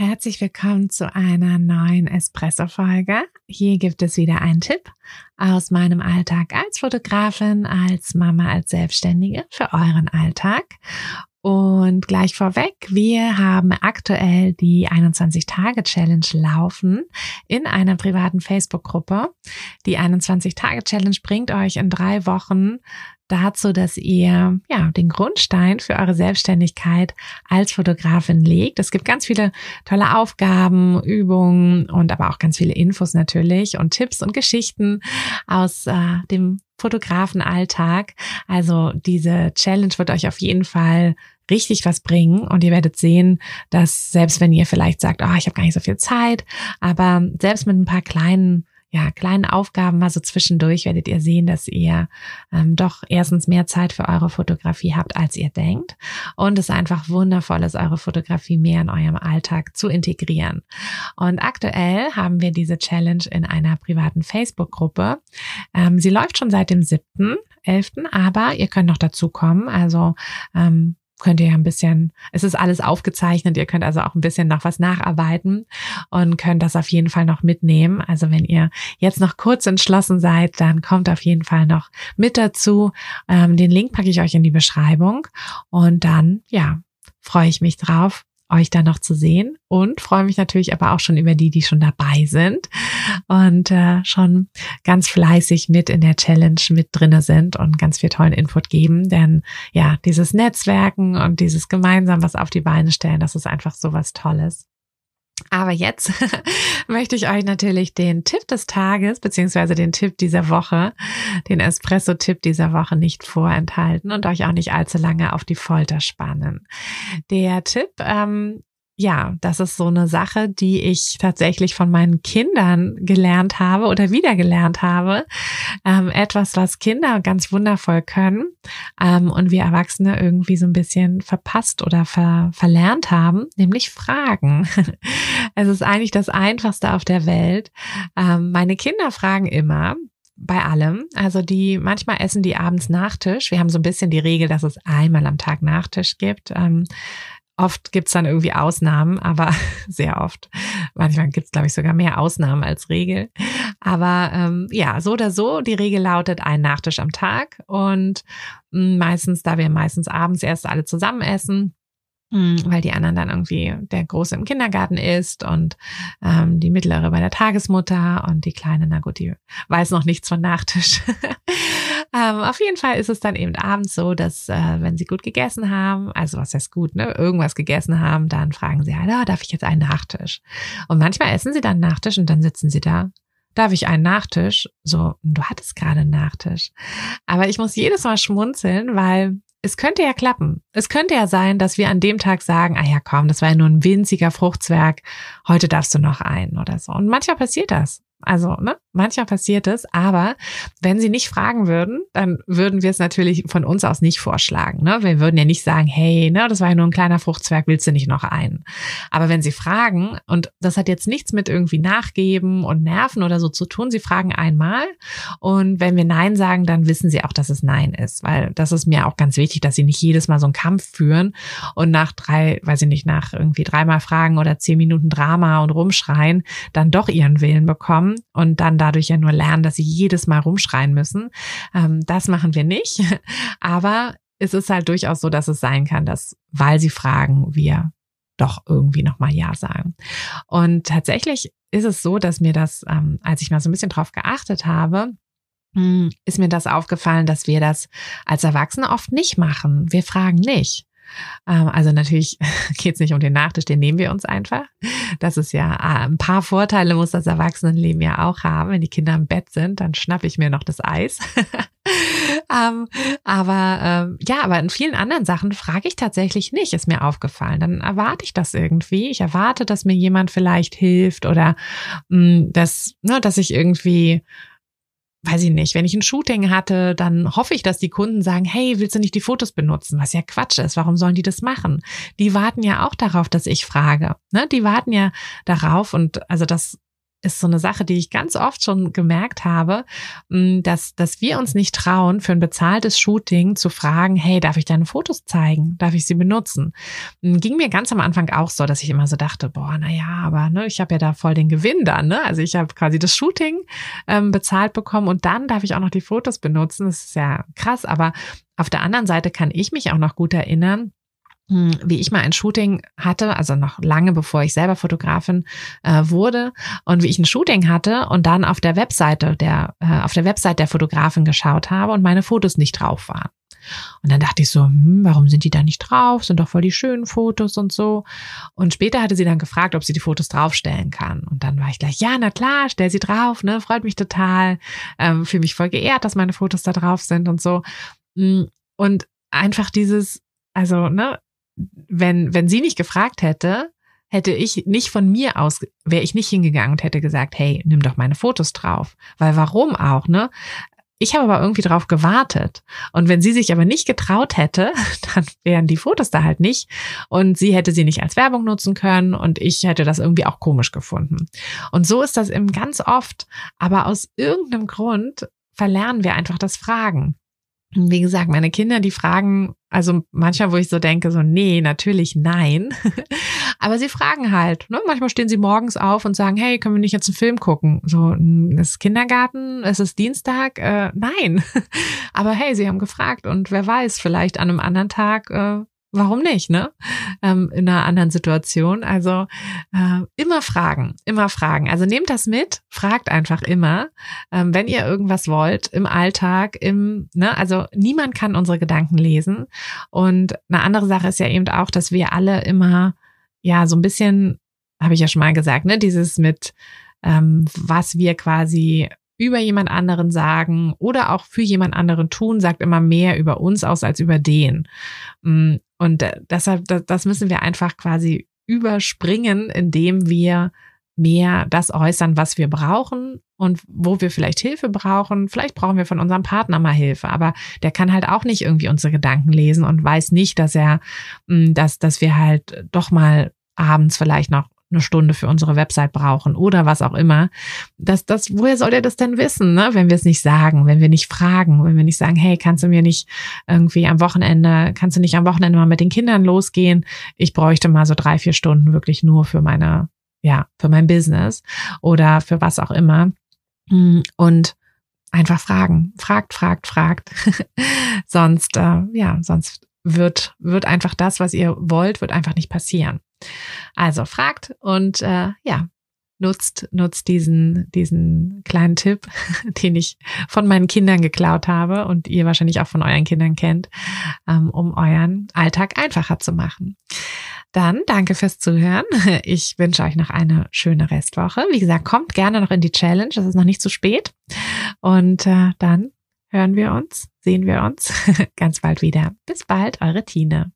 Herzlich willkommen zu einer neuen Espresso-Folge. Hier gibt es wieder einen Tipp aus meinem Alltag als Fotografin, als Mama, als Selbstständige für euren Alltag. Und gleich vorweg, wir haben aktuell die 21-Tage-Challenge laufen in einer privaten Facebook-Gruppe. Die 21-Tage-Challenge bringt euch in drei Wochen dazu, dass ihr ja den Grundstein für eure Selbstständigkeit als Fotografin legt. Es gibt ganz viele tolle Aufgaben, Übungen und aber auch ganz viele Infos natürlich und Tipps und Geschichten aus äh, dem Fotografenalltag. Also diese Challenge wird euch auf jeden Fall richtig was bringen und ihr werdet sehen, dass selbst wenn ihr vielleicht sagt, oh, ich habe gar nicht so viel Zeit, aber selbst mit ein paar kleinen ja, kleinen Aufgaben mal so zwischendurch werdet ihr sehen, dass ihr ähm, doch erstens mehr Zeit für eure Fotografie habt, als ihr denkt. Und es einfach wundervoll ist, eure Fotografie mehr in eurem Alltag zu integrieren. Und aktuell haben wir diese Challenge in einer privaten Facebook-Gruppe. Ähm, sie läuft schon seit dem 7.11., aber ihr könnt noch dazu kommen. Also ähm, könnt ihr ja ein bisschen, es ist alles aufgezeichnet, ihr könnt also auch ein bisschen noch was nacharbeiten und könnt das auf jeden Fall noch mitnehmen. Also wenn ihr jetzt noch kurz entschlossen seid, dann kommt auf jeden Fall noch mit dazu. Ähm, den Link packe ich euch in die Beschreibung und dann, ja, freue ich mich drauf, euch da noch zu sehen und freue mich natürlich aber auch schon über die, die schon dabei sind und äh, schon ganz fleißig mit in der Challenge mit drinne sind und ganz viel tollen Input geben. Denn ja, dieses Netzwerken und dieses gemeinsam was auf die Beine stellen, das ist einfach so was Tolles. Aber jetzt möchte ich euch natürlich den Tipp des Tages beziehungsweise den Tipp dieser Woche, den Espresso-Tipp dieser Woche nicht vorenthalten und euch auch nicht allzu lange auf die Folter spannen. Der Tipp ähm, ja, das ist so eine Sache, die ich tatsächlich von meinen Kindern gelernt habe oder wieder gelernt habe. Ähm, etwas, was Kinder ganz wundervoll können ähm, und wir Erwachsene irgendwie so ein bisschen verpasst oder ver verlernt haben, nämlich Fragen. es ist eigentlich das Einfachste auf der Welt. Ähm, meine Kinder fragen immer, bei allem. Also die, manchmal essen die abends Nachtisch. Wir haben so ein bisschen die Regel, dass es einmal am Tag Nachtisch gibt. Ähm, Oft gibt's dann irgendwie Ausnahmen, aber sehr oft. Manchmal gibt's glaube ich, sogar mehr Ausnahmen als Regel. Aber ähm, ja, so oder so, die Regel lautet ein Nachtisch am Tag. Und hm, meistens, da wir meistens abends erst alle zusammen essen, hm, weil die anderen dann irgendwie der Große im Kindergarten ist und ähm, die Mittlere bei der Tagesmutter und die Kleine, na gut, die weiß noch nichts von Nachtisch. Ähm, auf jeden Fall ist es dann eben abends so, dass äh, wenn sie gut gegessen haben, also was heißt gut, ne, irgendwas gegessen haben, dann fragen sie halt, oh, darf ich jetzt einen Nachtisch? Und manchmal essen sie dann Nachtisch und dann sitzen sie da. Darf ich einen Nachtisch? So, du hattest gerade einen Nachtisch. Aber ich muss jedes Mal schmunzeln, weil es könnte ja klappen. Es könnte ja sein, dass wir an dem Tag sagen, ah ja, komm, das war ja nur ein winziger Fruchtzwerg, heute darfst du noch einen oder so. Und manchmal passiert das. Also, ne, manchmal passiert es, aber wenn sie nicht fragen würden, dann würden wir es natürlich von uns aus nicht vorschlagen. Ne? Wir würden ja nicht sagen, hey, ne, das war ja nur ein kleiner Fruchtzwerg, willst du nicht noch einen? Aber wenn sie fragen, und das hat jetzt nichts mit irgendwie nachgeben und nerven oder so zu tun, sie fragen einmal und wenn wir Nein sagen, dann wissen sie auch, dass es Nein ist, weil das ist mir auch ganz wichtig, dass sie nicht jedes Mal so einen Kampf führen und nach drei, weiß ich nicht, nach irgendwie dreimal Fragen oder zehn Minuten Drama und rumschreien, dann doch ihren Willen bekommen und dann dadurch ja nur lernen, dass sie jedes Mal rumschreien müssen. Ähm, das machen wir nicht. Aber es ist halt durchaus so, dass es sein kann, dass, weil sie fragen, wir doch irgendwie nochmal Ja sagen. Und tatsächlich ist es so, dass mir das, ähm, als ich mal so ein bisschen drauf geachtet habe, hm, ist mir das aufgefallen, dass wir das als Erwachsene oft nicht machen. Wir fragen nicht. Ähm, also natürlich geht es nicht um den Nachtisch, den nehmen wir uns einfach. Das ist ja ah, ein paar Vorteile muss das Erwachsenenleben ja auch haben. Wenn die Kinder im Bett sind, dann schnappe ich mir noch das Eis. ähm, aber ähm, ja, aber in vielen anderen Sachen frage ich tatsächlich nicht, ist mir aufgefallen. Dann erwarte ich das irgendwie. Ich erwarte, dass mir jemand vielleicht hilft oder mh, hm, dass, ne, dass ich irgendwie weiß ich nicht, wenn ich ein Shooting hatte, dann hoffe ich, dass die Kunden sagen, hey, willst du nicht die Fotos benutzen? Was ja Quatsch ist. Warum sollen die das machen? Die warten ja auch darauf, dass ich frage. Ne? Die warten ja darauf und also das ist so eine Sache, die ich ganz oft schon gemerkt habe, mm, dass, dass wir uns nicht trauen, für ein bezahltes Shooting zu fragen, hey, darf ich deine Fotos zeigen? Darf ich sie benutzen? Mm, ging mir ganz am Anfang auch so, dass ich immer so dachte, boah, na ja, aber ne, ich habe ja da voll den Gewinn dann. Ne? Also ich habe quasi das Shooting ähm, bezahlt bekommen und dann darf ich auch noch die Fotos benutzen. Das ist ja krass, aber auf der anderen Seite kann ich mich auch noch gut erinnern, wie ich mal ein Shooting hatte, also noch lange bevor ich selber Fotografin äh, wurde und wie ich ein Shooting hatte und dann auf der Webseite der äh, auf der Website der Fotografin geschaut habe und meine Fotos nicht drauf waren. Und dann dachte ich so, hm, warum sind die da nicht drauf? Sind doch voll die schönen Fotos und so. Und später hatte sie dann gefragt, ob sie die Fotos draufstellen kann. Und dann war ich gleich, ja, na klar, stell sie drauf, ne, freut mich total, ähm, fühle mich voll geehrt, dass meine Fotos da drauf sind und so. Hm, und einfach dieses, also, ne, wenn, wenn sie nicht gefragt hätte, hätte ich nicht von mir aus, wäre ich nicht hingegangen und hätte gesagt, hey, nimm doch meine Fotos drauf. Weil warum auch, ne? Ich habe aber irgendwie drauf gewartet. Und wenn sie sich aber nicht getraut hätte, dann wären die Fotos da halt nicht. Und sie hätte sie nicht als Werbung nutzen können und ich hätte das irgendwie auch komisch gefunden. Und so ist das eben ganz oft. Aber aus irgendeinem Grund verlernen wir einfach das Fragen. Wie gesagt, meine Kinder, die fragen, also manchmal, wo ich so denke, so, nee, natürlich nein. Aber sie fragen halt. Ne? Manchmal stehen sie morgens auf und sagen, hey, können wir nicht jetzt einen Film gucken? So, ist Kindergarten? Ist es Dienstag? Äh, nein. Aber hey, sie haben gefragt und wer weiß, vielleicht an einem anderen Tag äh, warum nicht, ne? Ähm, in einer anderen Situation. Also äh, immer fragen, immer fragen. Also nehmt das mit, fragt einfach immer, ähm, wenn ihr irgendwas wollt im Alltag, im, ne, also niemand kann unsere Gedanken lesen. Und eine andere Sache ist ja eben auch, dass wir alle immer, ja, so ein bisschen, habe ich ja schon mal gesagt, ne, dieses mit ähm, was wir quasi über jemand anderen sagen oder auch für jemand anderen tun, sagt immer mehr über uns aus als über den. Und deshalb, das müssen wir einfach quasi überspringen, indem wir mehr das äußern, was wir brauchen und wo wir vielleicht Hilfe brauchen. Vielleicht brauchen wir von unserem Partner mal Hilfe, aber der kann halt auch nicht irgendwie unsere Gedanken lesen und weiß nicht, dass er, mm, dass, dass wir halt doch mal abends vielleicht noch eine Stunde für unsere Website brauchen oder was auch immer. Das, das, woher soll der das denn wissen, ne? wenn wir es nicht sagen, wenn wir nicht fragen, wenn wir nicht sagen, hey, kannst du mir nicht irgendwie am Wochenende, kannst du nicht am Wochenende mal mit den Kindern losgehen? Ich bräuchte mal so drei, vier Stunden wirklich nur für meine, ja, für mein Business oder für was auch immer. Mm, und einfach fragen. Fragt, fragt, fragt. sonst, äh, ja, sonst wird, wird einfach das, was ihr wollt, wird einfach nicht passieren. Also fragt und äh, ja, nutzt, nutzt diesen, diesen kleinen Tipp, den ich von meinen Kindern geklaut habe und ihr wahrscheinlich auch von euren Kindern kennt, ähm, um euren Alltag einfacher zu machen. Dann danke fürs Zuhören. Ich wünsche euch noch eine schöne Restwoche. Wie gesagt, kommt gerne noch in die Challenge. Es ist noch nicht zu spät. Und äh, dann hören wir uns, sehen wir uns ganz bald wieder. Bis bald, eure Tine.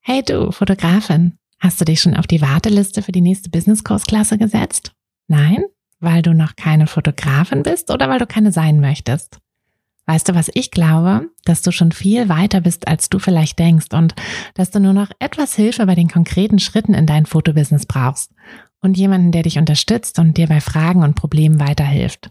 Hey du, Fotografin. Hast du dich schon auf die Warteliste für die nächste Business-Kursklasse gesetzt? Nein? Weil du noch keine Fotografin bist oder weil du keine sein möchtest? Weißt du, was ich glaube? Dass du schon viel weiter bist, als du vielleicht denkst und dass du nur noch etwas Hilfe bei den konkreten Schritten in dein Fotobusiness brauchst und jemanden, der dich unterstützt und dir bei Fragen und Problemen weiterhilft.